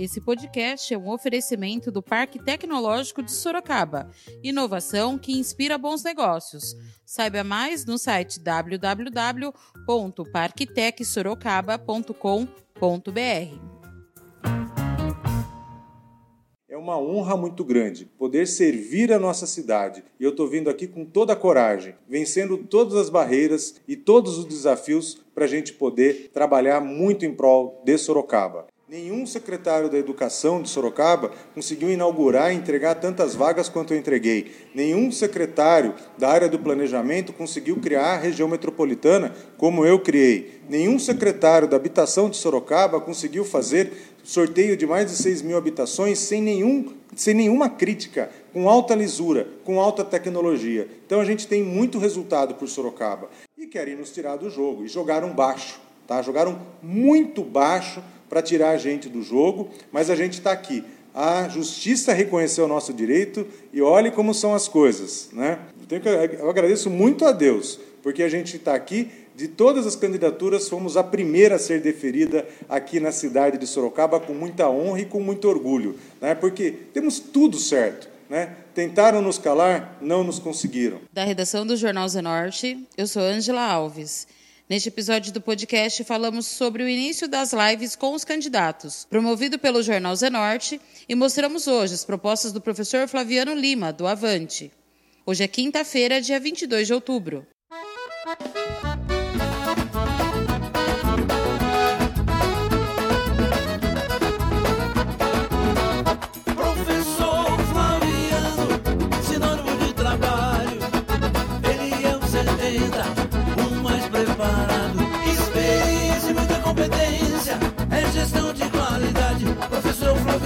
Esse podcast é um oferecimento do Parque Tecnológico de Sorocaba. Inovação que inspira bons negócios. Saiba mais no site www.parktecsorocaba.com.br. É uma honra muito grande poder servir a nossa cidade. E eu estou vindo aqui com toda a coragem, vencendo todas as barreiras e todos os desafios para a gente poder trabalhar muito em prol de Sorocaba. Nenhum secretário da Educação de Sorocaba conseguiu inaugurar e entregar tantas vagas quanto eu entreguei. Nenhum secretário da área do planejamento conseguiu criar a região metropolitana como eu criei. Nenhum secretário da Habitação de Sorocaba conseguiu fazer sorteio de mais de 6 mil habitações sem, nenhum, sem nenhuma crítica, com alta lisura, com alta tecnologia. Então a gente tem muito resultado por Sorocaba. E querem nos tirar do jogo. E jogaram baixo. Tá? Jogaram muito baixo para tirar a gente do jogo, mas a gente está aqui. A justiça reconheceu o nosso direito e olhe como são as coisas. Né? Eu agradeço muito a Deus, porque a gente está aqui. De todas as candidaturas, fomos a primeira a ser deferida aqui na cidade de Sorocaba com muita honra e com muito orgulho, né? porque temos tudo certo. Né? Tentaram nos calar, não nos conseguiram. Da redação do Jornal Zenorte, eu sou Ângela Alves. Neste episódio do podcast, falamos sobre o início das lives com os candidatos, promovido pelo Jornal Zenorte, e mostramos hoje as propostas do professor Flaviano Lima, do Avante. Hoje é quinta-feira, dia 22 de outubro.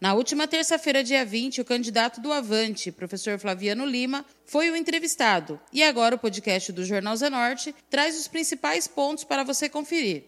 Na última terça-feira, dia 20, o candidato do Avante, professor Flaviano Lima, foi o entrevistado. E agora o podcast do Jornal Zenorte traz os principais pontos para você conferir.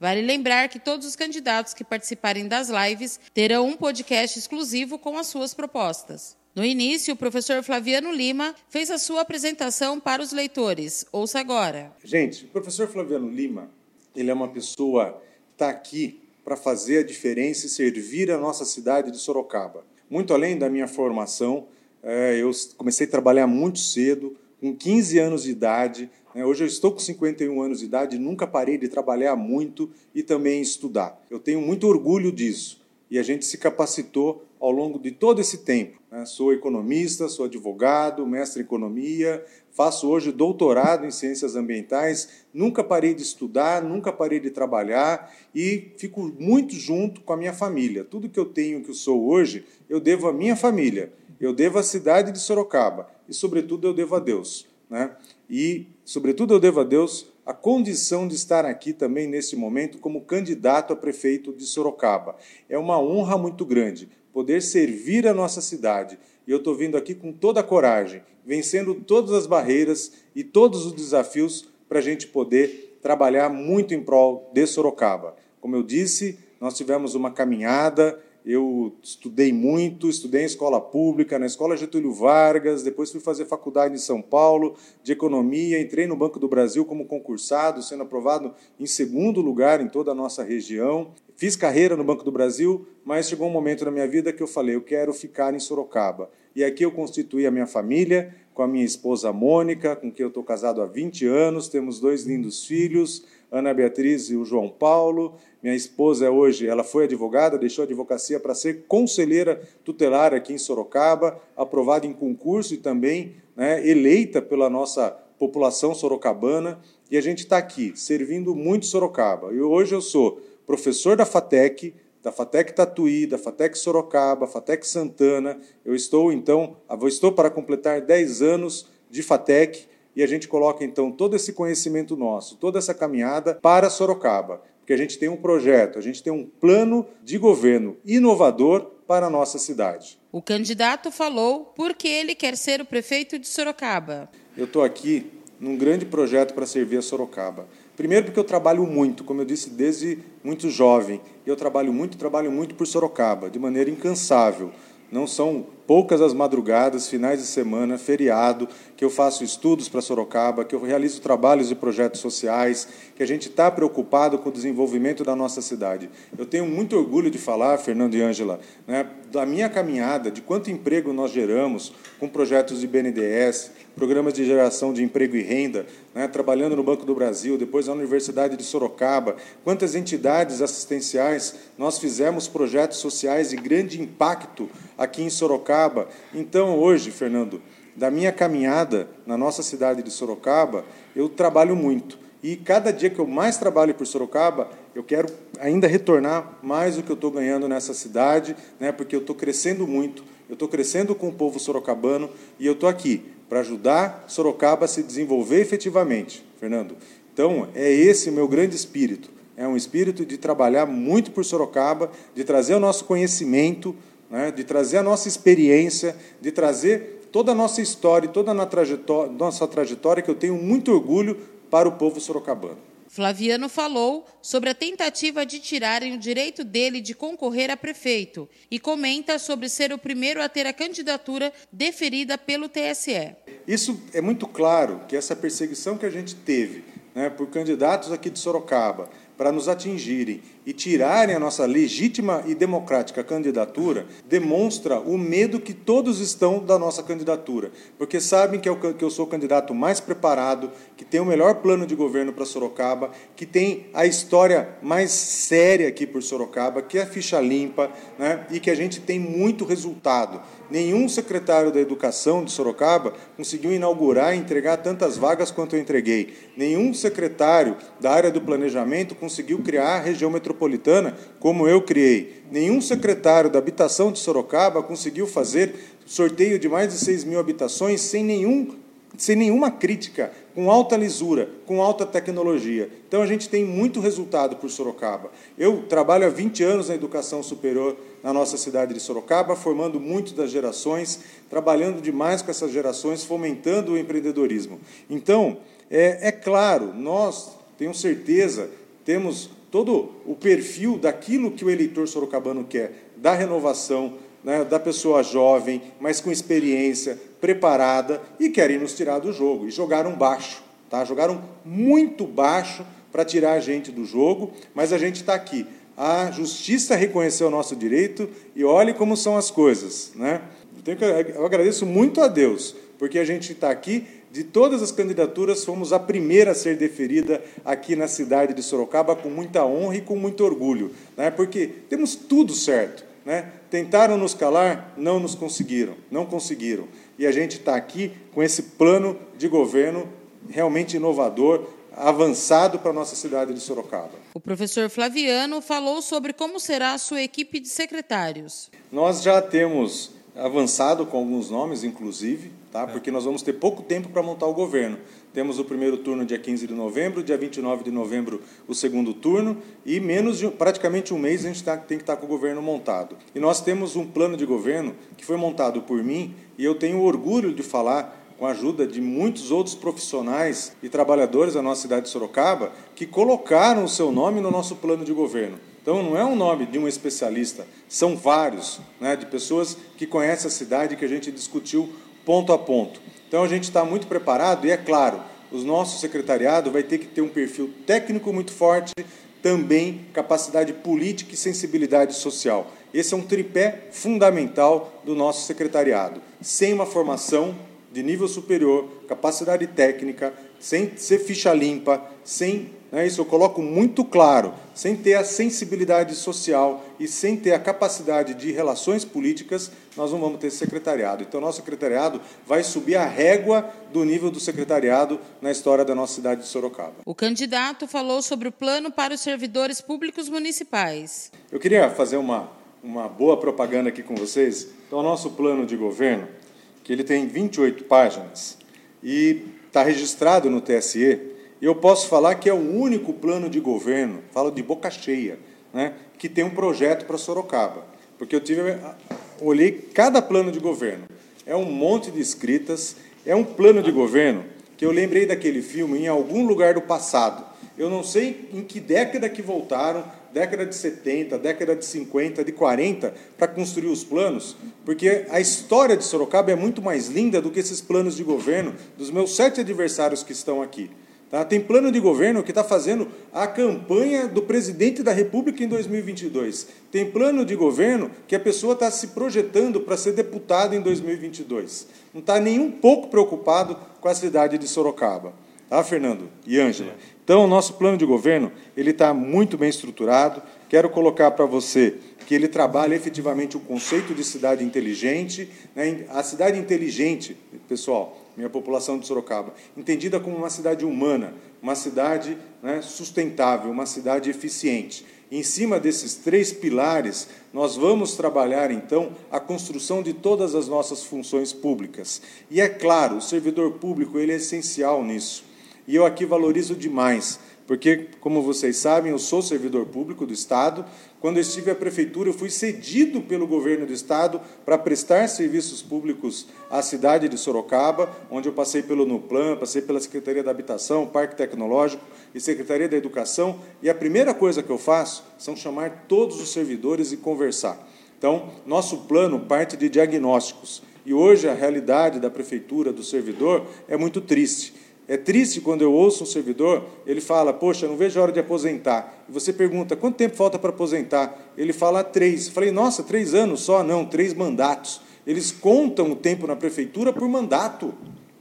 Vale lembrar que todos os candidatos que participarem das lives terão um podcast exclusivo com as suas propostas. No início, o professor Flaviano Lima fez a sua apresentação para os leitores. Ouça agora. Gente, o professor Flaviano Lima, ele é uma pessoa que está aqui para fazer a diferença e servir a nossa cidade de Sorocaba. Muito além da minha formação, é, eu comecei a trabalhar muito cedo, com 15 anos de idade. Né? Hoje eu estou com 51 anos de idade, nunca parei de trabalhar muito e também estudar. Eu tenho muito orgulho disso e a gente se capacitou ao longo de todo esse tempo. Né? Sou economista, sou advogado, mestre em economia, faço hoje doutorado em ciências ambientais, nunca parei de estudar, nunca parei de trabalhar e fico muito junto com a minha família. Tudo que eu tenho, que eu sou hoje, eu devo à minha família, eu devo à cidade de Sorocaba e, sobretudo, eu devo a Deus. Né? E, sobretudo, eu devo a Deus a condição de estar aqui também nesse momento como candidato a prefeito de Sorocaba. É uma honra muito grande poder servir a nossa cidade. E eu estou vindo aqui com toda a coragem, vencendo todas as barreiras e todos os desafios para a gente poder trabalhar muito em prol de Sorocaba. Como eu disse, nós tivemos uma caminhada eu estudei muito, estudei em escola pública, na escola Getúlio Vargas, depois fui fazer faculdade em São Paulo de economia, entrei no Banco do Brasil como concursado, sendo aprovado em segundo lugar em toda a nossa região. Fiz carreira no Banco do Brasil, mas chegou um momento na minha vida que eu falei, eu quero ficar em Sorocaba. E aqui eu constituí a minha família, com a minha esposa Mônica, com quem eu estou casado há 20 anos, temos dois lindos filhos, Ana Beatriz e o João Paulo. Minha esposa hoje, ela foi advogada, deixou a advocacia para ser conselheira tutelar aqui em Sorocaba, aprovada em concurso e também né, eleita pela nossa população sorocabana. E a gente está aqui, servindo muito Sorocaba. E hoje eu sou professor da FATEC, da FATEC Tatuí, da FATEC Sorocaba, FATEC Santana. Eu estou, então, estou para completar 10 anos de FATEC e a gente coloca então todo esse conhecimento nosso, toda essa caminhada para Sorocaba, porque a gente tem um projeto, a gente tem um plano de governo inovador para a nossa cidade. O candidato falou por que ele quer ser o prefeito de Sorocaba. Eu estou aqui num grande projeto para servir a Sorocaba. Primeiro porque eu trabalho muito, como eu disse, desde muito jovem. Eu trabalho muito, trabalho muito por Sorocaba, de maneira incansável. Não são poucas as madrugadas, finais de semana, feriado, que eu faço estudos para Sorocaba, que eu realizo trabalhos e projetos sociais, que a gente está preocupado com o desenvolvimento da nossa cidade. Eu tenho muito orgulho de falar, Fernando e Ângela, né, da minha caminhada, de quanto emprego nós geramos com projetos de BNDES, programas de geração de emprego e renda, né, trabalhando no Banco do Brasil, depois na Universidade de Sorocaba, quantas entidades assistenciais nós fizemos projetos sociais de grande impacto aqui em Sorocaba. Então, hoje, Fernando, da minha caminhada na nossa cidade de Sorocaba, eu trabalho muito. E cada dia que eu mais trabalho por Sorocaba, eu quero ainda retornar mais do que eu estou ganhando nessa cidade, né, porque eu estou crescendo muito, eu estou crescendo com o povo sorocabano e eu estou aqui para ajudar Sorocaba a se desenvolver efetivamente, Fernando. Então, é esse o meu grande espírito. É um espírito de trabalhar muito por Sorocaba, de trazer o nosso conhecimento, né, de trazer a nossa experiência, de trazer toda a nossa história, toda a nossa trajetória, que eu tenho muito orgulho para o povo sorocabano. Flaviano falou sobre a tentativa de tirarem o direito dele de concorrer a prefeito e comenta sobre ser o primeiro a ter a candidatura deferida pelo TSE. Isso é muito claro que essa perseguição que a gente teve né, por candidatos aqui de Sorocaba para nos atingirem e tirarem a nossa legítima e democrática candidatura, demonstra o medo que todos estão da nossa candidatura, porque sabem que eu, que eu sou o candidato mais preparado, que tem o melhor plano de governo para Sorocaba, que tem a história mais séria aqui por Sorocaba, que é a ficha limpa, né, e que a gente tem muito resultado. Nenhum secretário da Educação de Sorocaba conseguiu inaugurar e entregar tantas vagas quanto eu entreguei. Nenhum secretário da área do planejamento conseguiu criar a região metropolitana metropolitana como eu criei. Nenhum secretário da habitação de Sorocaba conseguiu fazer sorteio de mais de 6 mil habitações sem, nenhum, sem nenhuma crítica, com alta lisura, com alta tecnologia. Então a gente tem muito resultado por Sorocaba. Eu trabalho há 20 anos na educação superior na nossa cidade de Sorocaba, formando muitas das gerações, trabalhando demais com essas gerações, fomentando o empreendedorismo. Então, é, é claro, nós, tenho certeza, temos todo o perfil daquilo que o eleitor sorocabano quer, da renovação, né, da pessoa jovem, mas com experiência, preparada, e querem nos tirar do jogo. E jogaram baixo, tá? jogaram muito baixo para tirar a gente do jogo, mas a gente está aqui. A justiça reconheceu o nosso direito e olhe como são as coisas. Né? Eu agradeço muito a Deus, porque a gente está aqui de todas as candidaturas, fomos a primeira a ser deferida aqui na cidade de Sorocaba com muita honra e com muito orgulho, né? porque temos tudo certo. Né? Tentaram nos calar, não nos conseguiram, não conseguiram. E a gente está aqui com esse plano de governo realmente inovador, avançado para a nossa cidade de Sorocaba. O professor Flaviano falou sobre como será a sua equipe de secretários. Nós já temos avançado com alguns nomes, inclusive, tá? porque nós vamos ter pouco tempo para montar o governo. Temos o primeiro turno dia 15 de novembro, dia 29 de novembro o segundo turno, e menos de praticamente um mês a gente tá, tem que estar tá com o governo montado. E nós temos um plano de governo que foi montado por mim, e eu tenho orgulho de falar com a ajuda de muitos outros profissionais e trabalhadores da nossa cidade de Sorocaba, que colocaram o seu nome no nosso plano de governo. Então, não é um nome de um especialista, são vários, né, de pessoas que conhecem a cidade que a gente discutiu ponto a ponto. Então, a gente está muito preparado e, é claro, o nosso secretariado vai ter que ter um perfil técnico muito forte, também capacidade política e sensibilidade social. Esse é um tripé fundamental do nosso secretariado. Sem uma formação de nível superior, capacidade técnica, sem ser ficha limpa, sem né, isso eu coloco muito claro, sem ter a sensibilidade social e sem ter a capacidade de relações políticas, nós não vamos ter secretariado. Então, nosso secretariado vai subir a régua do nível do secretariado na história da nossa cidade de Sorocaba. O candidato falou sobre o plano para os servidores públicos municipais. Eu queria fazer uma, uma boa propaganda aqui com vocês. Então, o nosso plano de governo, que ele tem 28 páginas, e está registrado no TSE, eu posso falar que é o único plano de governo, falo de boca cheia, né, que tem um projeto para Sorocaba. porque eu tive, olhei cada plano de governo. É um monte de escritas, é um plano de governo que eu lembrei daquele filme em algum lugar do passado. Eu não sei em que década que voltaram, década de 70, década de 50, de 40, para construir os planos, porque a história de Sorocaba é muito mais linda do que esses planos de governo dos meus sete adversários que estão aqui. Tá? Tem plano de governo que está fazendo a campanha do presidente da República em 2022. Tem plano de governo que a pessoa está se projetando para ser deputado em 2022. Não está nem um pouco preocupado com a cidade de Sorocaba. Tá, Fernando e Ângela? Então, o nosso plano de governo ele está muito bem estruturado. Quero colocar para você que ele trabalha efetivamente o conceito de cidade inteligente. Né? A cidade inteligente, pessoal, minha população de Sorocaba, entendida como uma cidade humana, uma cidade né, sustentável, uma cidade eficiente. Em cima desses três pilares, nós vamos trabalhar então a construção de todas as nossas funções públicas. E é claro, o servidor público ele é essencial nisso. E eu aqui valorizo demais porque, como vocês sabem, eu sou servidor público do Estado. Quando eu estive à prefeitura, eu fui cedido pelo governo do Estado para prestar serviços públicos à cidade de Sorocaba, onde eu passei pelo NUPLAN, passei pela Secretaria da Habitação, Parque Tecnológico e Secretaria da Educação. E a primeira coisa que eu faço são chamar todos os servidores e conversar. Então, nosso plano parte de diagnósticos. E hoje a realidade da prefeitura, do servidor, é muito triste. É triste quando eu ouço um servidor, ele fala, poxa, não vejo a hora de aposentar. E você pergunta, quanto tempo falta para aposentar? Ele fala, três. Eu falei, nossa, três anos só? Não, três mandatos. Eles contam o tempo na prefeitura por mandato.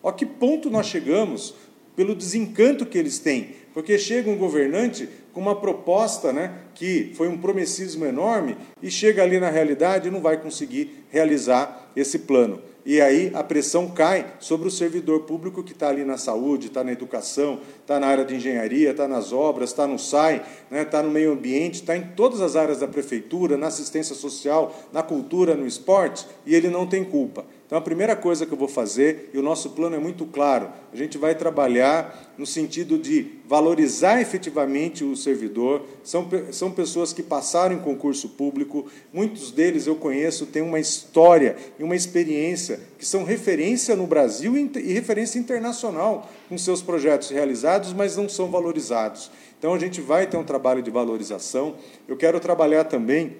A que ponto nós chegamos pelo desencanto que eles têm? Porque chega um governante com uma proposta né, que foi um promessismo enorme e chega ali na realidade e não vai conseguir realizar esse plano. E aí a pressão cai sobre o servidor público que está ali na saúde, está na educação, está na área de engenharia, está nas obras, está no SAI, está né, tá no meio ambiente, está em todas as áreas da prefeitura, na assistência social, na cultura, no esporte, e ele não tem culpa. Então, a primeira coisa que eu vou fazer, e o nosso plano é muito claro, a gente vai trabalhar no sentido de valorizar efetivamente o servidor. São, são pessoas que passaram em concurso público, muitos deles eu conheço, têm uma história e uma experiência que são referência no Brasil e referência internacional com seus projetos realizados, mas não são valorizados. Então, a gente vai ter um trabalho de valorização. Eu quero trabalhar também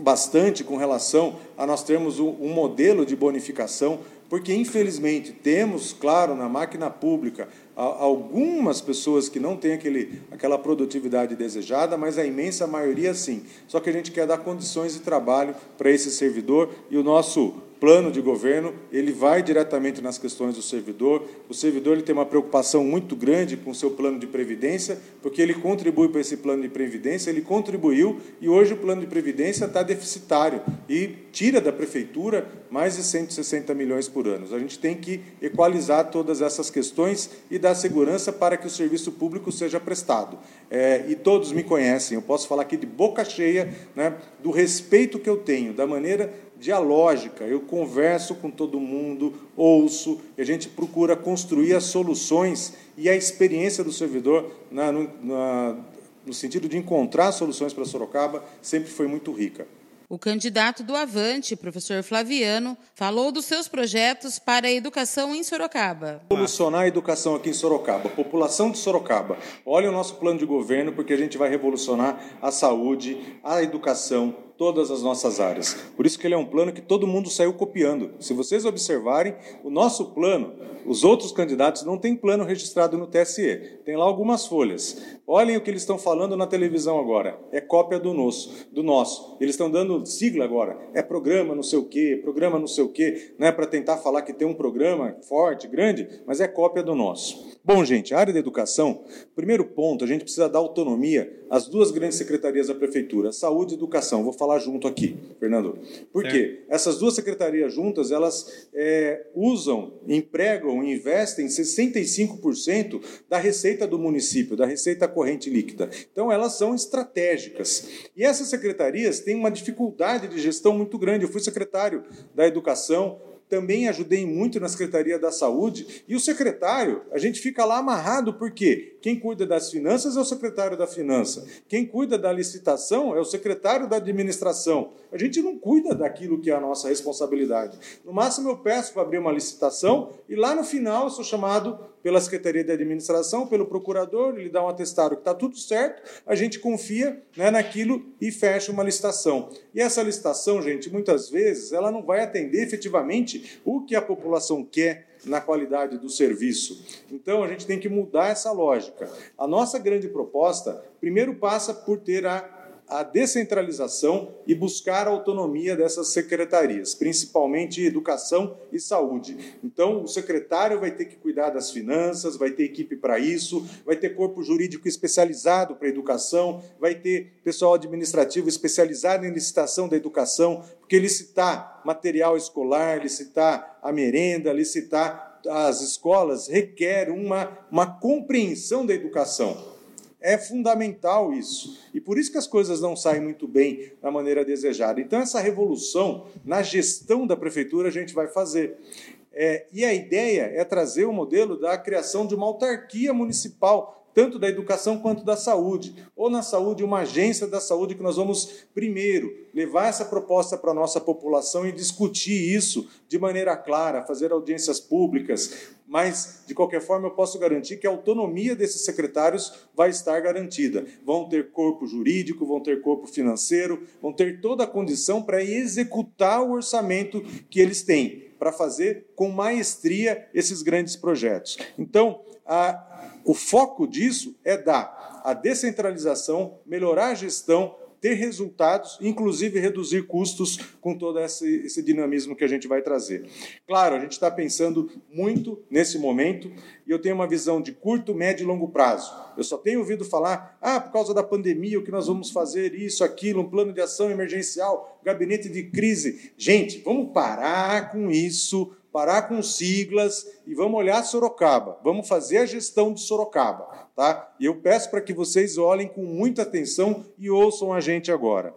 bastante com relação a nós termos um modelo de bonificação, porque infelizmente temos, claro, na máquina pública algumas pessoas que não têm aquele, aquela produtividade desejada, mas a imensa maioria sim. Só que a gente quer dar condições de trabalho para esse servidor e o nosso plano de governo, ele vai diretamente nas questões do servidor. O servidor ele tem uma preocupação muito grande com o seu plano de previdência, porque ele contribui para esse plano de previdência, ele contribuiu e hoje o plano de previdência está deficitário e tira da prefeitura mais de 160 milhões por ano. A gente tem que equalizar todas essas questões e dar segurança para que o serviço público seja prestado. É, e todos me conhecem, eu posso falar aqui de boca cheia né, do respeito que eu tenho, da maneira dialógica. Eu converso com todo mundo, ouço, e a gente procura construir as soluções e a experiência do servidor na, no, na, no sentido de encontrar soluções para Sorocaba sempre foi muito rica. O candidato do Avante, professor Flaviano, falou dos seus projetos para a educação em Sorocaba. Revolucionar a educação aqui em Sorocaba. População de Sorocaba, olha o nosso plano de governo, porque a gente vai revolucionar a saúde, a educação, todas as nossas áreas. Por isso que ele é um plano que todo mundo saiu copiando. Se vocês observarem, o nosso plano, os outros candidatos não têm plano registrado no TSE. Tem lá algumas folhas. Olhem o que eles estão falando na televisão agora. É cópia do nosso, do nosso. Eles estão dando sigla agora. É programa não sei o quê, programa não sei o quê, não é para tentar falar que tem um programa forte, grande, mas é cópia do nosso. Bom, gente, a área da educação, primeiro ponto, a gente precisa dar autonomia às duas grandes secretarias da prefeitura, saúde e educação. Vou falar junto aqui, Fernando. Por quê? Essas duas secretarias juntas, elas é, usam, empregam, investem 65% da receita do município, da receita corrente líquida. Então, elas são estratégicas. E essas secretarias têm uma dificuldade de gestão muito grande. Eu fui secretário da educação também ajudei muito na Secretaria da Saúde, e o secretário, a gente fica lá amarrado porque quem cuida das finanças é o secretário da finança. Quem cuida da licitação é o secretário da administração. A gente não cuida daquilo que é a nossa responsabilidade. No máximo, eu peço para abrir uma licitação e lá no final eu sou chamado pela Secretaria de Administração, pelo procurador, ele dá um atestado que está tudo certo, a gente confia né, naquilo e fecha uma licitação. E essa licitação, gente, muitas vezes, ela não vai atender efetivamente o que a população quer na qualidade do serviço. Então, a gente tem que mudar essa lógica. A nossa grande proposta, primeiro, passa por ter a a descentralização e buscar a autonomia dessas secretarias, principalmente educação e saúde. Então, o secretário vai ter que cuidar das finanças, vai ter equipe para isso, vai ter corpo jurídico especializado para educação, vai ter pessoal administrativo especializado em licitação da educação, porque licitar material escolar, licitar a merenda, licitar as escolas requer uma, uma compreensão da educação. É fundamental isso. E por isso que as coisas não saem muito bem da maneira desejada. Então, essa revolução na gestão da prefeitura a gente vai fazer. É, e a ideia é trazer o modelo da criação de uma autarquia municipal tanto da educação quanto da saúde. Ou na saúde, uma agência da saúde que nós vamos, primeiro, levar essa proposta para a nossa população e discutir isso de maneira clara, fazer audiências públicas. Mas, de qualquer forma, eu posso garantir que a autonomia desses secretários vai estar garantida. Vão ter corpo jurídico, vão ter corpo financeiro, vão ter toda a condição para executar o orçamento que eles têm, para fazer com maestria esses grandes projetos. Então, a, o foco disso é dar a descentralização, melhorar a gestão, ter resultados, inclusive reduzir custos com todo esse, esse dinamismo que a gente vai trazer. Claro, a gente está pensando muito nesse momento e eu tenho uma visão de curto, médio e longo prazo. Eu só tenho ouvido falar, ah, por causa da pandemia, o que nós vamos fazer, isso, aquilo, um plano de ação emergencial, gabinete de crise. Gente, vamos parar com isso parar com siglas e vamos olhar Sorocaba. Vamos fazer a gestão de Sorocaba, tá? E eu peço para que vocês olhem com muita atenção e ouçam a gente agora.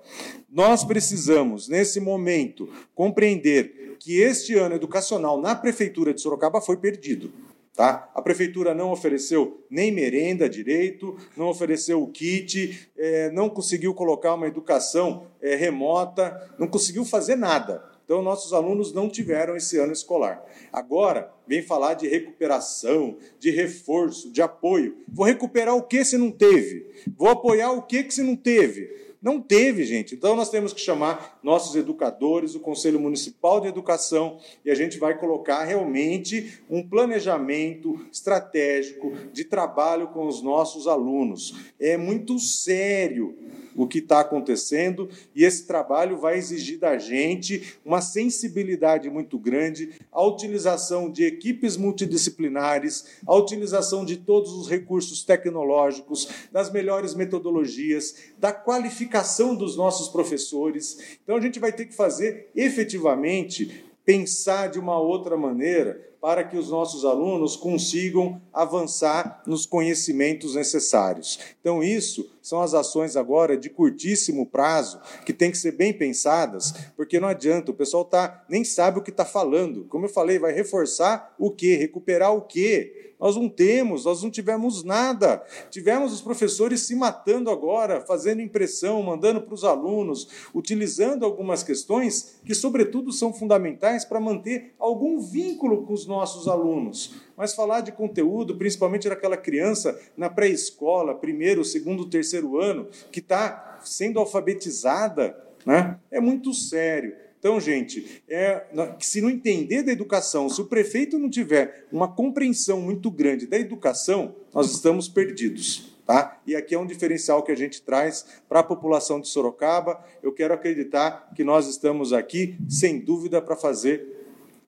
Nós precisamos, nesse momento, compreender que este ano educacional na prefeitura de Sorocaba foi perdido. Tá? A prefeitura não ofereceu nem merenda direito, não ofereceu o kit, é, não conseguiu colocar uma educação é, remota, não conseguiu fazer nada. Então, nossos alunos não tiveram esse ano escolar. Agora, vem falar de recuperação, de reforço, de apoio. Vou recuperar o que se não teve? Vou apoiar o que se não teve? Não teve, gente. Então nós temos que chamar nossos educadores, o Conselho Municipal de Educação, e a gente vai colocar realmente um planejamento estratégico de trabalho com os nossos alunos. É muito sério o que está acontecendo e esse trabalho vai exigir da gente uma sensibilidade muito grande, a utilização de equipes multidisciplinares, a utilização de todos os recursos tecnológicos, das melhores metodologias, da qualificação dos nossos professores. Então a gente vai ter que fazer efetivamente pensar de uma outra maneira para que os nossos alunos consigam avançar nos conhecimentos necessários. Então, isso são as ações agora de curtíssimo prazo que tem que ser bem pensadas, porque não adianta, o pessoal tá, nem sabe o que está falando. Como eu falei, vai reforçar o quê? Recuperar o quê? Nós não temos, nós não tivemos nada. Tivemos os professores se matando agora, fazendo impressão, mandando para os alunos, utilizando algumas questões que, sobretudo, são fundamentais para manter algum vínculo com os nossos alunos. Mas falar de conteúdo, principalmente daquela criança na pré-escola, primeiro, segundo, terceiro ano, que está sendo alfabetizada, né? é muito sério. Então, gente, é, se não entender da educação, se o prefeito não tiver uma compreensão muito grande da educação, nós estamos perdidos. Tá? E aqui é um diferencial que a gente traz para a população de Sorocaba. Eu quero acreditar que nós estamos aqui, sem dúvida, para fazer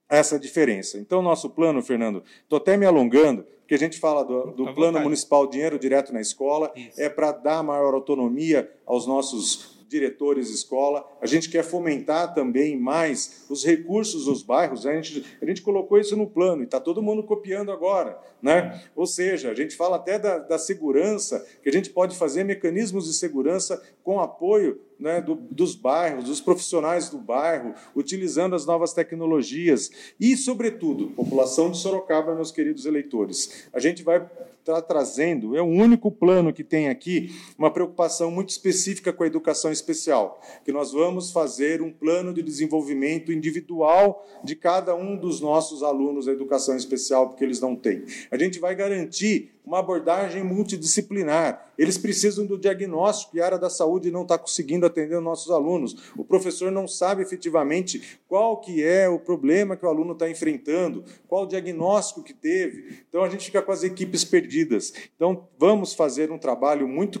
essa diferença. Então, nosso plano, Fernando, estou até me alongando, porque a gente fala do, do plano municipal Dinheiro Direto na Escola, Isso. é para dar maior autonomia aos nossos diretores escola. A gente quer fomentar também mais os recursos dos bairros. A gente, a gente colocou isso no plano e está todo mundo copiando agora. Né? Ou seja, a gente fala até da, da segurança, que a gente pode fazer mecanismos de segurança com apoio né, do, dos bairros, dos profissionais do bairro, utilizando as novas tecnologias e, sobretudo, população de Sorocaba, meus queridos eleitores. A gente vai estar trazendo, é o único plano que tem aqui, uma preocupação muito específica com a educação especial, que nós vamos fazer um plano de desenvolvimento individual de cada um dos nossos alunos da educação especial, porque eles não têm. A gente vai garantir uma abordagem multidisciplinar. Eles precisam do diagnóstico e a área da saúde não está conseguindo atender os nossos alunos. O professor não sabe efetivamente qual que é o problema que o aluno está enfrentando, qual o diagnóstico que teve. Então a gente fica com as equipes perdidas. Então vamos fazer um trabalho muito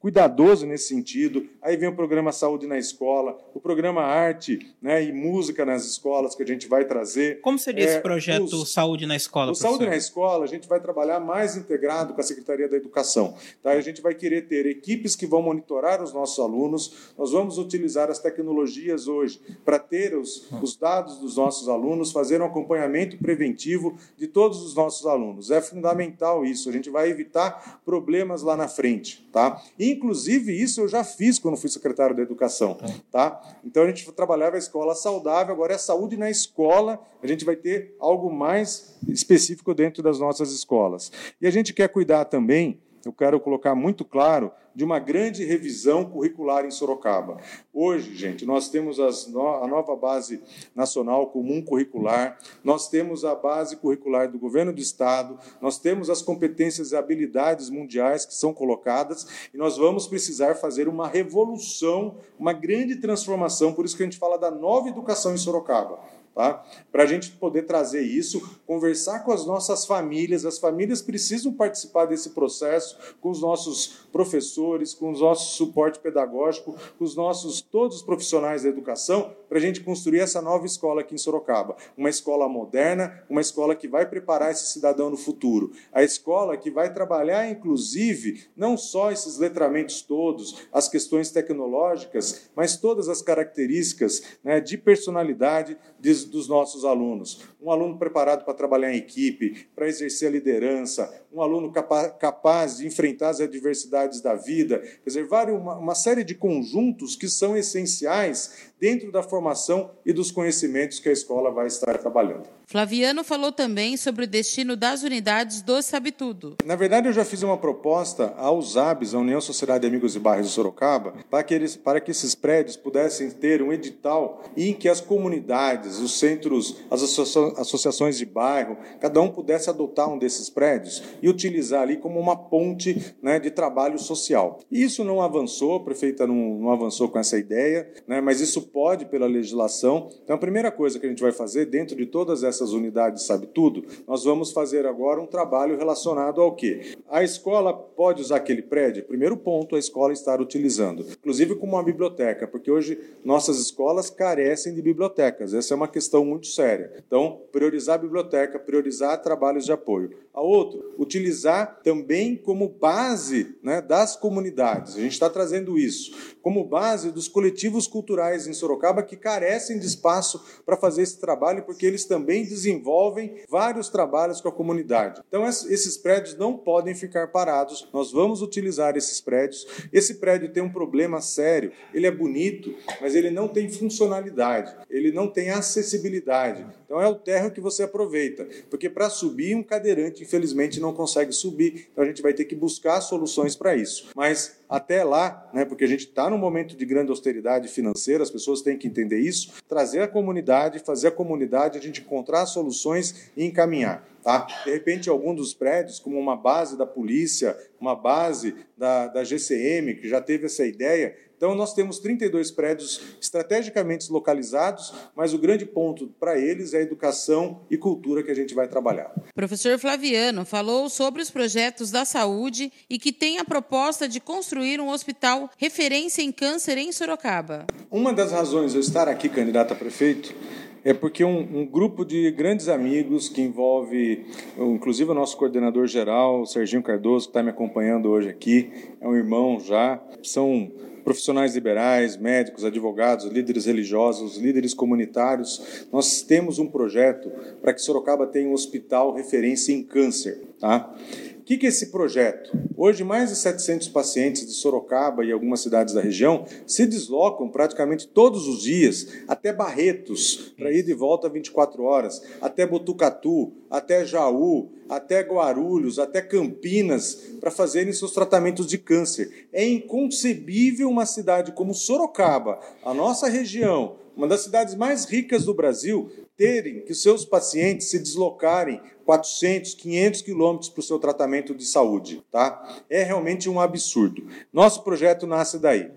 cuidadoso nesse sentido. Aí vem o programa Saúde na Escola, o programa Arte né, e Música nas escolas que a gente vai trazer. Como seria é, esse projeto os, Saúde na Escola? O professor? Saúde na Escola, a gente vai trabalhar mais integrado com a Secretaria da Educação. Tá? A gente vai querer ter equipes que vão monitorar os nossos alunos, nós vamos utilizar as tecnologias hoje para ter os, os dados dos nossos alunos, fazer um acompanhamento preventivo de todos os nossos alunos. É fundamental isso, a gente vai evitar problemas lá na frente. Tá? Inclusive, isso eu já fiz quando fui secretário da Educação. Tá? Então, a gente trabalhava a escola saudável, agora é saúde na escola, a gente vai ter algo mais específico dentro das nossas escolas. E a gente quer cuidar também, eu quero colocar muito claro, de uma grande revisão curricular em Sorocaba. Hoje, gente, nós temos no, a nova base nacional comum curricular, nós temos a base curricular do governo do estado, nós temos as competências e habilidades mundiais que são colocadas e nós vamos precisar fazer uma revolução, uma grande transformação, por isso que a gente fala da nova educação em Sorocaba Tá? Para a gente poder trazer isso, conversar com as nossas famílias, as famílias precisam participar desse processo com os nossos professores, com os nossos suporte pedagógico, com os nossos todos os profissionais da educação, para a gente construir essa nova escola aqui em Sorocaba, uma escola moderna, uma escola que vai preparar esse cidadão no futuro, a escola que vai trabalhar, inclusive, não só esses letramentos todos, as questões tecnológicas, mas todas as características né, de personalidade de dos nossos alunos. Um aluno preparado para trabalhar em equipe, para exercer a liderança, um aluno capaz de enfrentar as adversidades da vida. Quer dizer, uma, uma série de conjuntos que são essenciais dentro da formação e dos conhecimentos que a escola vai estar trabalhando. Flaviano falou também sobre o destino das unidades do Sabe Tudo. Na verdade, eu já fiz uma proposta aos ABs, a União Sociedade de Amigos de Bairros de Sorocaba, para que, eles, para que esses prédios pudessem ter um edital em que as comunidades, os centros, as associações de bairro, cada um pudesse adotar um desses prédios e utilizar ali como uma ponte né, de trabalho social. Isso não avançou, a prefeita não, não avançou com essa ideia, né, mas isso pode pela legislação. Então, a primeira coisa que a gente vai fazer dentro de todas essas unidades sabe tudo, nós vamos fazer agora um trabalho relacionado ao quê? A escola pode usar aquele prédio? Primeiro ponto, a escola estar utilizando, inclusive como uma biblioteca, porque hoje nossas escolas carecem de bibliotecas. Essa é uma questão muito séria. Então, priorizar a biblioteca, priorizar trabalhos de apoio. A outro, utilizar também como base né, das comunidades. A gente está trazendo isso como base dos coletivos culturais em Sorocaba que carecem de espaço para fazer esse trabalho, porque eles também desenvolvem vários trabalhos com a comunidade. Então, esses prédios não podem ficar parados, nós vamos utilizar esses prédios. Esse prédio tem um problema sério, ele é bonito, mas ele não tem funcionalidade, ele não tem acessibilidade. Então, é o terra que você aproveita, porque para subir, um cadeirante, infelizmente, não consegue subir, então a gente vai ter que buscar soluções para isso. Mas até lá, né, porque a gente está num momento de grande austeridade financeira, as pessoas têm que entender isso, trazer a comunidade, fazer a comunidade, a gente encontrar soluções e encaminhar. Tá? De repente, algum dos prédios, como uma base da polícia, uma base da, da GCM, que já teve essa ideia. Então, nós temos 32 prédios estrategicamente localizados, mas o grande ponto para eles é a educação e cultura que a gente vai trabalhar. Professor Flaviano falou sobre os projetos da saúde e que tem a proposta de construir um hospital referência em câncer em Sorocaba. Uma das razões de eu estar aqui, candidato a prefeito, é porque um, um, grupo de grandes amigos que envolve, inclusive o nosso coordenador geral, Serginho Cardoso, que está me acompanhando hoje aqui, é um irmão já, são profissionais liberais, médicos, advogados, líderes religiosos, líderes comunitários. Nós temos um projeto para que Sorocaba tenha um hospital referência em câncer, tá? Que, que é esse projeto? Hoje, mais de 700 pacientes de Sorocaba e algumas cidades da região se deslocam praticamente todos os dias até Barretos, para ir de volta 24 horas, até Botucatu, até Jaú, até Guarulhos, até Campinas, para fazerem seus tratamentos de câncer. É inconcebível uma cidade como Sorocaba, a nossa região, uma das cidades mais ricas do Brasil, terem que seus pacientes se deslocarem 400, 500 quilômetros para o seu tratamento de saúde. Tá? É realmente um absurdo. Nosso projeto nasce daí.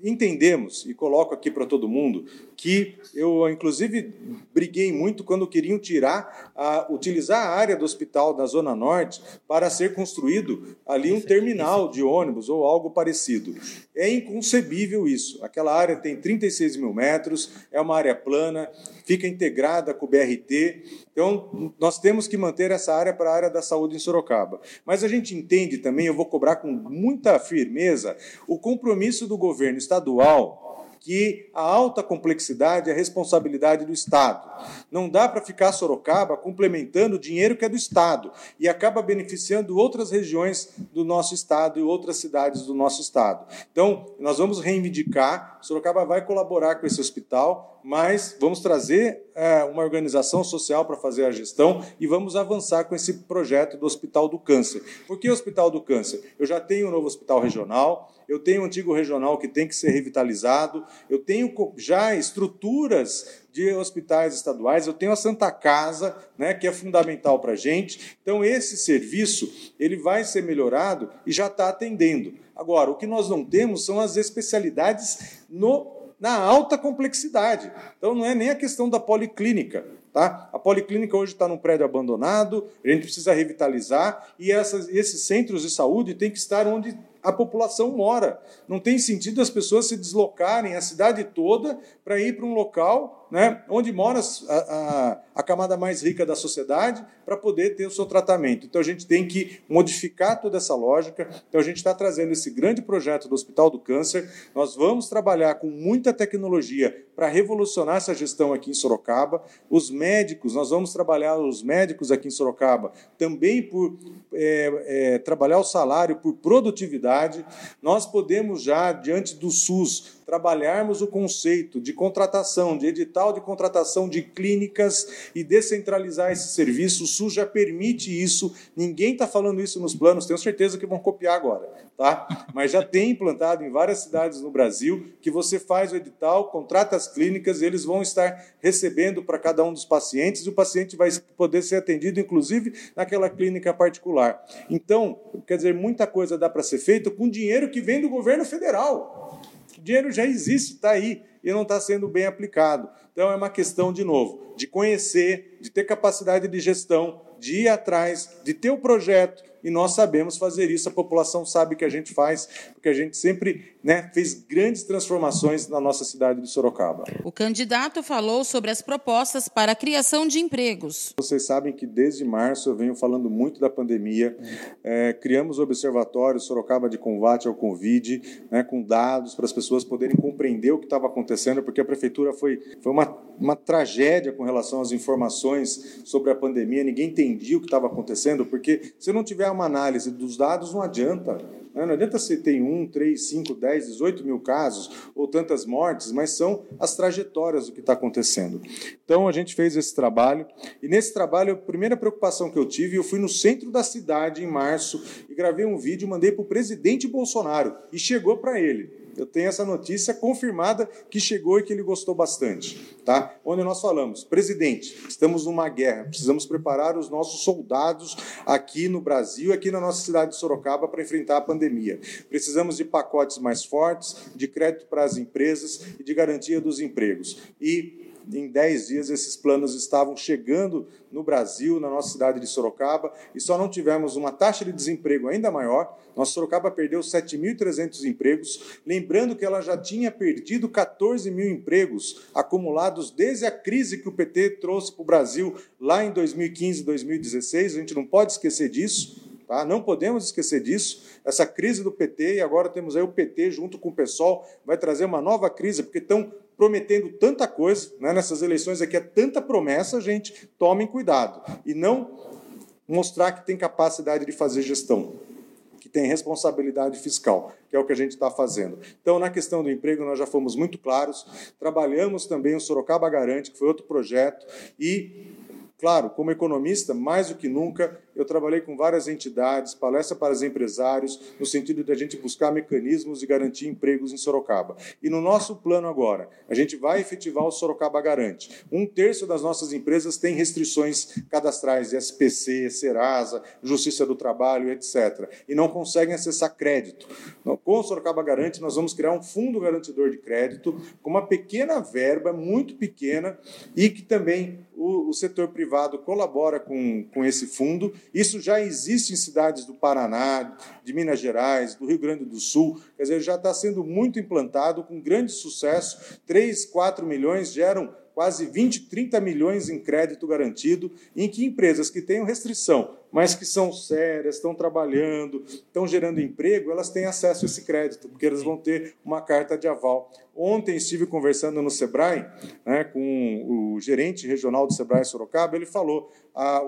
Entendemos, e coloco aqui para todo mundo, que eu, inclusive, briguei muito quando queriam tirar, a, utilizar a área do hospital da Zona Norte para ser construído ali um terminal de ônibus ou algo parecido. É inconcebível isso. Aquela área tem 36 mil metros, é uma área plana, fica integrada com o BRT. Então, nós temos que manter essa área para a área da saúde em Sorocaba. Mas a gente entende também, eu vou cobrar com muita firmeza, o compromisso do governo estadual que a alta complexidade é responsabilidade do Estado. Não dá para ficar Sorocaba complementando o dinheiro que é do Estado e acaba beneficiando outras regiões do nosso Estado e outras cidades do nosso Estado. Então, nós vamos reivindicar, Sorocaba vai colaborar com esse hospital, mas vamos trazer é, uma organização social para fazer a gestão e vamos avançar com esse projeto do Hospital do Câncer. Por que Hospital do Câncer? Eu já tenho um novo hospital regional, eu tenho um antigo regional que tem que ser revitalizado, eu tenho já estruturas de hospitais estaduais, eu tenho a Santa Casa, né, que é fundamental para a gente. Então, esse serviço ele vai ser melhorado e já está atendendo. Agora, o que nós não temos são as especialidades no, na alta complexidade. Então, não é nem a questão da policlínica. Tá? A policlínica hoje está num prédio abandonado, a gente precisa revitalizar e essas, esses centros de saúde têm que estar onde a população mora. Não tem sentido as pessoas se deslocarem a cidade toda para ir para um local né, onde mora a, a, a camada mais rica da sociedade para poder ter o seu tratamento. Então a gente tem que modificar toda essa lógica. Então a gente está trazendo esse grande projeto do Hospital do Câncer. Nós vamos trabalhar com muita tecnologia para revolucionar essa gestão aqui em Sorocaba. Os médicos, nós vamos trabalhar os médicos aqui em Sorocaba também por é, é, trabalhar o salário por produtividade. Nós podemos já, diante do SUS, trabalharmos o conceito de contratação, de edital de contratação de clínicas e descentralizar esse serviço. O SUS já permite isso, ninguém está falando isso nos planos, tenho certeza que vão copiar agora, tá? Mas já tem implantado em várias cidades no Brasil que você faz o edital, contrata as clínicas, eles vão estar recebendo para cada um dos pacientes e o paciente vai poder ser atendido, inclusive, naquela clínica particular. Então, quer dizer, muita coisa dá para ser feita com dinheiro que vem do governo federal. Dinheiro já existe, está aí, e não está sendo bem aplicado. Então é uma questão, de novo, de conhecer, de ter capacidade de gestão, de ir atrás, de ter o projeto, e nós sabemos fazer isso, a população sabe que a gente faz, porque a gente sempre né, fez grandes transformações na nossa cidade de Sorocaba. O candidato falou sobre as propostas para a criação de empregos. Vocês sabem que desde março eu venho falando muito da pandemia. É, criamos o Observatório Sorocaba de Combate ao Covid, né, com dados para as pessoas poderem compreender o que estava acontecendo, porque a prefeitura foi, foi uma, uma tragédia com relação às informações sobre a pandemia. Ninguém entendia o que estava acontecendo, porque se não tiver uma análise dos dados, não adianta. Né? Não adianta se tem um, três, cinco, dez, dezoito mil casos ou tantas mortes, mas são as trajetórias do que está acontecendo. Então a gente fez esse trabalho e nesse trabalho a primeira preocupação que eu tive, eu fui no centro da cidade em março e gravei um vídeo, mandei para o presidente Bolsonaro e chegou para ele eu tenho essa notícia confirmada que chegou e que ele gostou bastante, tá? Onde nós falamos, presidente, estamos numa guerra, precisamos preparar os nossos soldados aqui no Brasil, aqui na nossa cidade de Sorocaba para enfrentar a pandemia. Precisamos de pacotes mais fortes, de crédito para as empresas e de garantia dos empregos. E em 10 dias esses planos estavam chegando no Brasil, na nossa cidade de Sorocaba, e só não tivemos uma taxa de desemprego ainda maior. Nossa Sorocaba perdeu 7.300 empregos, lembrando que ela já tinha perdido 14 mil empregos acumulados desde a crise que o PT trouxe para o Brasil lá em 2015, 2016. A gente não pode esquecer disso. Tá? Não podemos esquecer disso. Essa crise do PT, e agora temos aí o PT junto com o PSOL, vai trazer uma nova crise, porque estão prometendo tanta coisa, né? nessas eleições aqui é tanta promessa, gente, tomem cuidado. E não mostrar que tem capacidade de fazer gestão que tem responsabilidade fiscal, que é o que a gente está fazendo. Então, na questão do emprego, nós já fomos muito claros, trabalhamos também o Sorocaba Garante, que foi outro projeto, e Claro, como economista, mais do que nunca, eu trabalhei com várias entidades, palestra para os empresários, no sentido de a gente buscar mecanismos de garantir empregos em Sorocaba. E no nosso plano agora, a gente vai efetivar o Sorocaba Garante. Um terço das nossas empresas tem restrições cadastrais, SPC, Serasa, Justiça do Trabalho, etc. E não conseguem acessar crédito. Com o Sorocaba Garante, nós vamos criar um fundo garantidor de crédito com uma pequena verba, muito pequena, e que também o, o setor privado colabora com, com esse fundo. Isso já existe em cidades do Paraná, de Minas Gerais, do Rio Grande do Sul, quer dizer, já está sendo muito implantado, com grande sucesso. 3, 4 milhões geram quase 20, 30 milhões em crédito garantido, em que empresas que tenham restrição, mas que são sérias, estão trabalhando, estão gerando emprego, elas têm acesso a esse crédito, porque elas vão ter uma carta de aval. Ontem estive conversando no Sebrae né, com o gerente regional do Sebrae Sorocaba, ele falou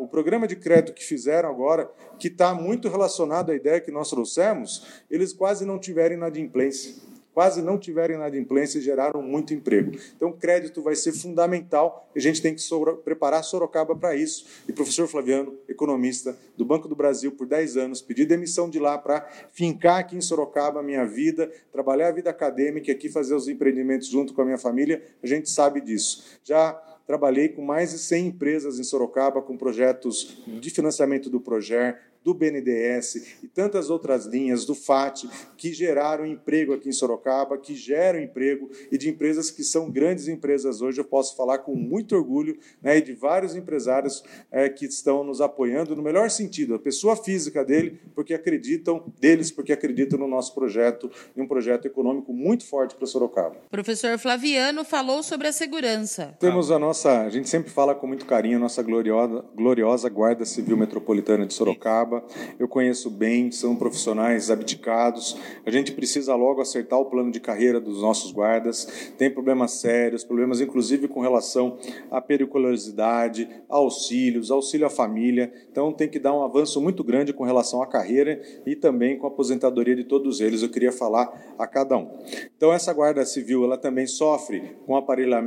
o programa de crédito que fizeram agora, que está muito relacionado à ideia que nós trouxemos, eles quase não tiveram inadimplência quase não tiveram inadimplência e geraram muito emprego. Então, crédito vai ser fundamental e a gente tem que preparar Sorocaba para isso. E professor Flaviano, economista do Banco do Brasil por 10 anos, pedi demissão de lá para fincar aqui em Sorocaba a minha vida, trabalhar a vida acadêmica aqui fazer os empreendimentos junto com a minha família. A gente sabe disso. Já trabalhei com mais de 100 empresas em Sorocaba, com projetos de financiamento do Proger, do BNDES e tantas outras linhas do FAT que geraram emprego aqui em Sorocaba, que geram emprego e de empresas que são grandes empresas hoje. Eu posso falar com muito orgulho né, e de vários empresários é, que estão nos apoiando no melhor sentido, a pessoa física dele, porque acreditam deles, porque acreditam no nosso projeto, em um projeto econômico muito forte para Sorocaba. Professor Flaviano falou sobre a segurança. Temos a nossa, a gente sempre fala com muito carinho, a nossa gloriosa, gloriosa Guarda Civil Metropolitana de Sorocaba eu conheço bem, são profissionais abdicados. A gente precisa logo acertar o plano de carreira dos nossos guardas. Tem problemas sérios, problemas inclusive com relação à periculosidade, auxílios, auxílio à família. Então tem que dar um avanço muito grande com relação à carreira e também com a aposentadoria de todos eles. Eu queria falar a cada um. Então essa guarda civil ela também sofre com,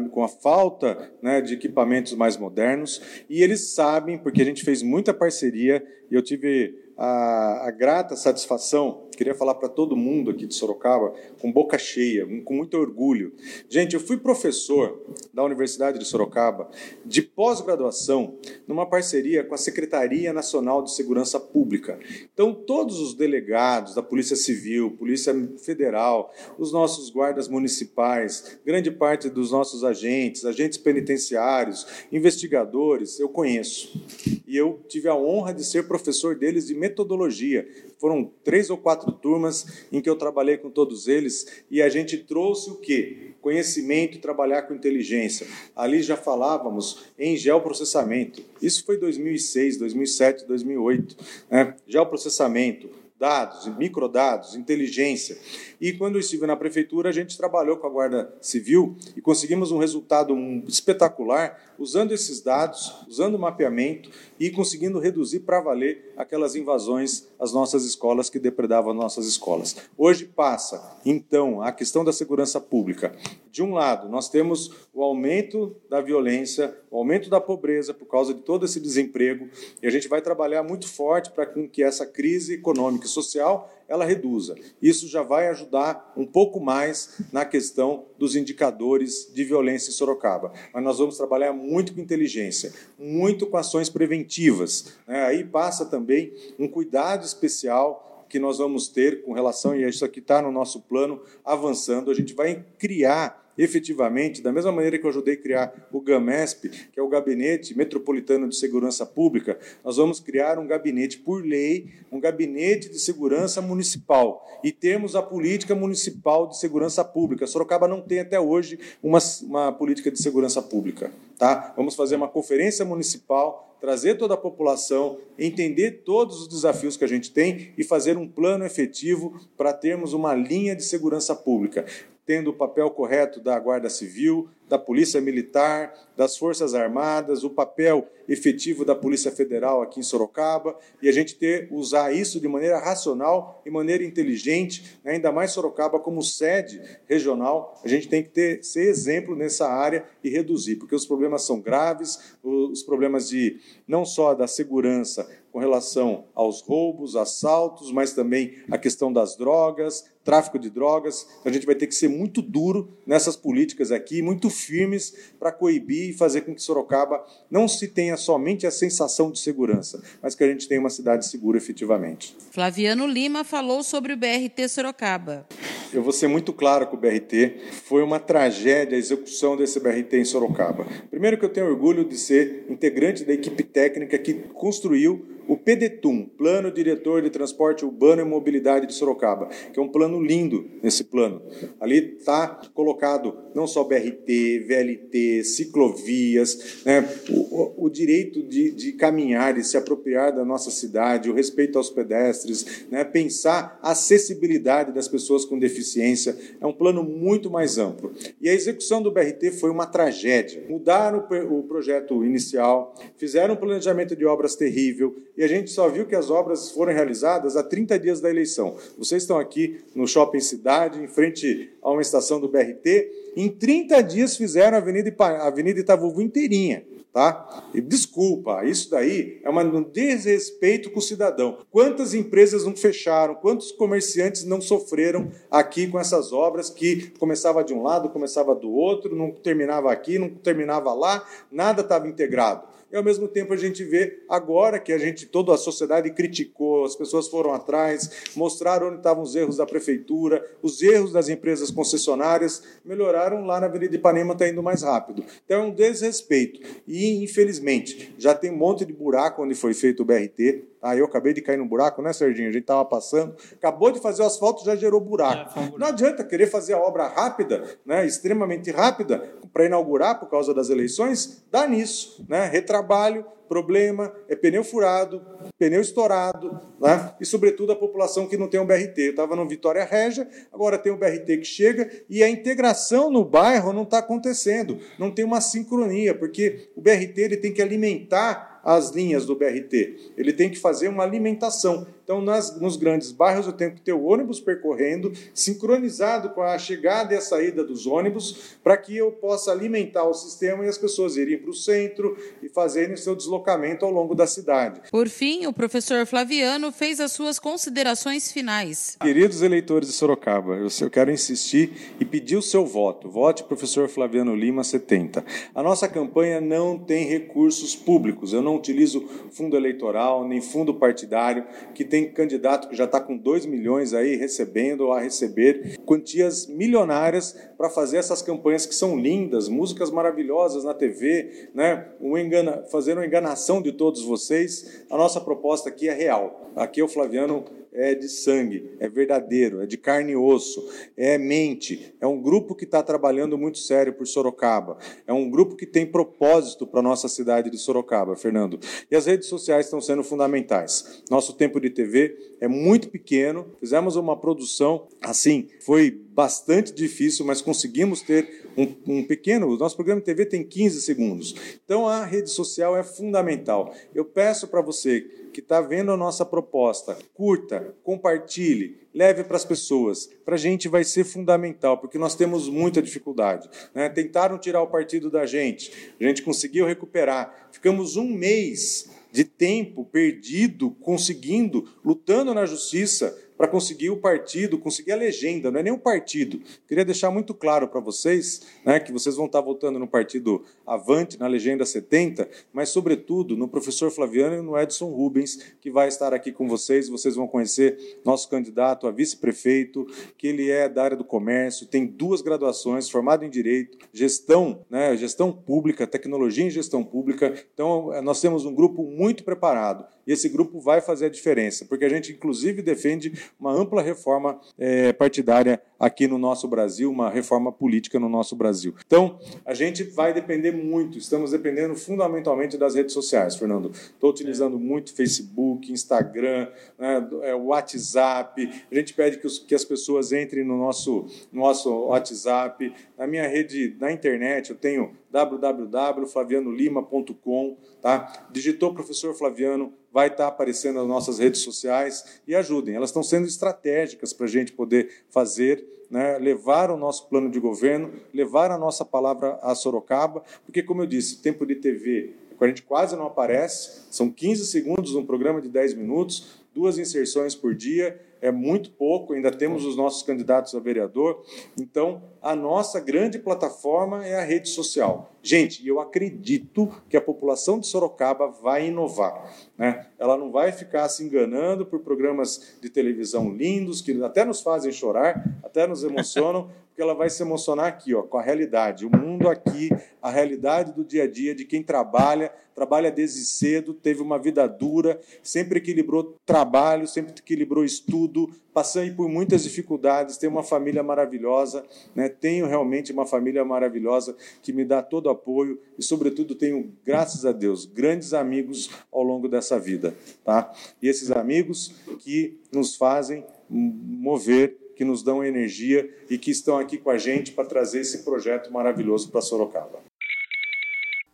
com a falta né, de equipamentos mais modernos e eles sabem porque a gente fez muita parceria eu tive a, a grata satisfação, queria falar para todo mundo aqui de Sorocaba, com boca cheia, com muito orgulho. Gente, eu fui professor da Universidade de Sorocaba de pós-graduação numa parceria com a Secretaria Nacional de Segurança Pública. Então, todos os delegados da Polícia Civil, Polícia Federal, os nossos guardas municipais, grande parte dos nossos agentes, agentes penitenciários, investigadores, eu conheço. E eu tive a honra de ser professor deles de metodologia. Foram três ou quatro turmas em que eu trabalhei com todos eles e a gente trouxe o quê? Conhecimento e trabalhar com inteligência. Ali já falávamos em geoprocessamento. Isso foi 2006, 2007, 2008. Né? Geoprocessamento, dados, microdados, inteligência. E quando eu estive na prefeitura, a gente trabalhou com a Guarda Civil e conseguimos um resultado espetacular usando esses dados, usando o mapeamento e conseguindo reduzir para valer aquelas invasões às nossas escolas que depredavam as nossas escolas. Hoje passa, então, a questão da segurança pública. De um lado, nós temos o aumento da violência, o aumento da pobreza por causa de todo esse desemprego, e a gente vai trabalhar muito forte para que essa crise econômica e social ela reduza. Isso já vai ajudar um pouco mais na questão dos indicadores de violência em Sorocaba. Mas nós vamos trabalhar muito com inteligência, muito com ações preventivas. Né? Aí passa também um cuidado especial que nós vamos ter com relação, e isso aqui está no nosso plano, avançando, a gente vai criar efetivamente, da mesma maneira que eu ajudei a criar o GAMESP, que é o Gabinete Metropolitano de Segurança Pública, nós vamos criar um gabinete por lei, um gabinete de segurança municipal. E temos a política municipal de segurança pública. Sorocaba não tem até hoje uma, uma política de segurança pública. Tá? Vamos fazer uma conferência municipal trazer toda a população, entender todos os desafios que a gente tem e fazer um plano efetivo para termos uma linha de segurança pública. Tendo o papel correto da Guarda Civil, da Polícia Militar, das Forças Armadas, o papel efetivo da Polícia Federal aqui em Sorocaba, e a gente ter usar isso de maneira racional e maneira inteligente, né? ainda mais Sorocaba como sede regional, a gente tem que ter ser exemplo nessa área e reduzir, porque os problemas são graves, os problemas de não só da segurança com relação aos roubos, assaltos, mas também a questão das drogas, tráfico de drogas. A gente vai ter que ser muito duro nessas políticas aqui, muito firmes para coibir e fazer com que Sorocaba não se tenha somente a sensação de segurança, mas que a gente tenha uma cidade segura efetivamente. Flaviano Lima falou sobre o BRT Sorocaba. Eu vou ser muito claro com o BRT. Foi uma tragédia a execução desse BRT em Sorocaba. Primeiro que eu tenho orgulho de ser integrante da equipe técnica que construiu o PDTUM, Plano Diretor de Transporte Urbano e Mobilidade de Sorocaba, que é um plano lindo nesse plano. Ali está colocado não só BRT, VLT, ciclovias, né, o, o, direito de, de, caminhar e se apropriar da nossa cidade, o respeito aos pedestres, né, pensar a acessibilidade das pessoas com deficiência. É um plano muito mais amplo. E a execução do BRT foi uma tragédia. Mudaram o, o projeto inicial, fizeram um planejamento de obras terrível e a gente só viu que as obras foram realizadas há 30 dias da eleição. Vocês estão aqui no Shopping Cidade, em frente a uma estação do BRT. Em 30 dias fizeram a Avenida, a Avenida Itavuvu inteirinha. Tá? E desculpa, isso daí é um desrespeito com o cidadão. Quantas empresas não fecharam, quantos comerciantes não sofreram aqui com essas obras que começava de um lado, começava do outro, não terminava aqui, não terminava lá, nada estava integrado e ao mesmo tempo a gente vê agora que a gente, toda a sociedade criticou, as pessoas foram atrás, mostraram onde estavam os erros da prefeitura, os erros das empresas concessionárias, melhoraram lá na Avenida Ipanema, está indo mais rápido. Então é um desrespeito. E, infelizmente, já tem um monte de buraco onde foi feito o BRT, ah, eu acabei de cair num buraco, né, Serginho? A gente estava passando, acabou de fazer o asfalto, já gerou buraco. É, um buraco. Não adianta querer fazer a obra rápida, né, extremamente rápida, para inaugurar por causa das eleições, dá nisso, né? Retrabalho, problema, é pneu furado, pneu estourado, né? e sobretudo a população que não tem um BRT. Eu estava no Vitória Régia, agora tem um BRT que chega e a integração no bairro não está acontecendo, não tem uma sincronia, porque o BRT ele tem que alimentar as linhas do BRT. Ele tem que fazer uma alimentação. Então, nas, nos grandes bairros, eu tenho que ter o ônibus percorrendo, sincronizado com a chegada e a saída dos ônibus, para que eu possa alimentar o sistema e as pessoas irem para o centro e fazerem o seu deslocamento ao longo da cidade. Por fim, o professor Flaviano fez as suas considerações finais. Queridos eleitores de Sorocaba, eu quero insistir e pedir o seu voto. Vote professor Flaviano Lima 70. A nossa campanha não tem recursos públicos. Eu não utilizo fundo eleitoral nem fundo partidário que tem candidato que já está com 2 milhões aí recebendo ou a receber quantias milionárias para fazer essas campanhas que são lindas, músicas maravilhosas na TV, né? um engana, fazer uma enganação de todos vocês. A nossa proposta aqui é real. Aqui é o Flaviano é de sangue, é verdadeiro, é de carne e osso, é mente. É um grupo que está trabalhando muito sério por Sorocaba. É um grupo que tem propósito para a nossa cidade de Sorocaba, Fernando. E as redes sociais estão sendo fundamentais. Nosso tempo de TV é muito pequeno. Fizemos uma produção, assim, foi bastante difícil, mas conseguimos ter um, um, pequeno. O nosso programa de TV tem 15 segundos. Então a rede social é fundamental. Eu peço para você que está vendo a nossa proposta, curta, compartilhe, leve para as pessoas. Para a gente vai ser fundamental, porque nós temos muita dificuldade. Né? Tentaram tirar o partido da gente, a gente conseguiu recuperar. Ficamos um mês de tempo perdido, conseguindo, lutando na justiça para conseguir o partido, conseguir a legenda, não é nem um partido. Queria deixar muito claro para vocês né, que vocês vão estar votando no partido Avante, na legenda 70, mas, sobretudo, no professor Flaviano e no Edson Rubens, que vai estar aqui com vocês. Vocês vão conhecer nosso candidato a vice-prefeito, que ele é da área do comércio, tem duas graduações, formado em Direito, gestão, né, gestão pública, tecnologia em gestão pública. Então, nós temos um grupo muito preparado E esse grupo vai fazer a diferença, porque a gente, inclusive, defende uma ampla reforma é, partidária aqui no nosso Brasil, uma reforma política no nosso Brasil. Então, a gente vai depender muito, estamos dependendo fundamentalmente das redes sociais, Fernando. Estou utilizando muito Facebook, Instagram, né, é, WhatsApp. A gente pede que, os, que as pessoas entrem no nosso, nosso WhatsApp. Na minha rede, na internet, eu tenho www.flavianolima.com, tá? Digitou professor Flaviano, vai estar aparecendo nas nossas redes sociais e ajudem. Elas estão sendo estratégicas para a gente poder fazer, né, levar o nosso plano de governo, levar a nossa palavra a Sorocaba, porque, como eu disse, tempo de TV, a gente quase não aparece, são 15 segundos num programa de 10 minutos, duas inserções por dia, é muito pouco, ainda temos os nossos candidatos a vereador. Então, a nossa grande plataforma é a rede social. Gente, eu acredito que a população de Sorocaba vai inovar. Né? Ela não vai ficar se enganando por programas de televisão lindos, que até nos fazem chorar, até nos emocionam, porque ela vai se emocionar aqui, ó, com a realidade. O mundo aqui, a realidade do dia a dia de quem trabalha, trabalha desde cedo, teve uma vida dura, sempre equilibrou trabalho, sempre equilibrou estudo, passei por muitas dificuldades, tenho uma família maravilhosa, né? tenho realmente uma família maravilhosa que me dá todo apoio e, sobretudo, tenho, graças a Deus, grandes amigos ao longo dessa vida. Tá? E esses amigos que nos fazem mover que nos dão energia e que estão aqui com a gente para trazer esse projeto maravilhoso para Sorocaba.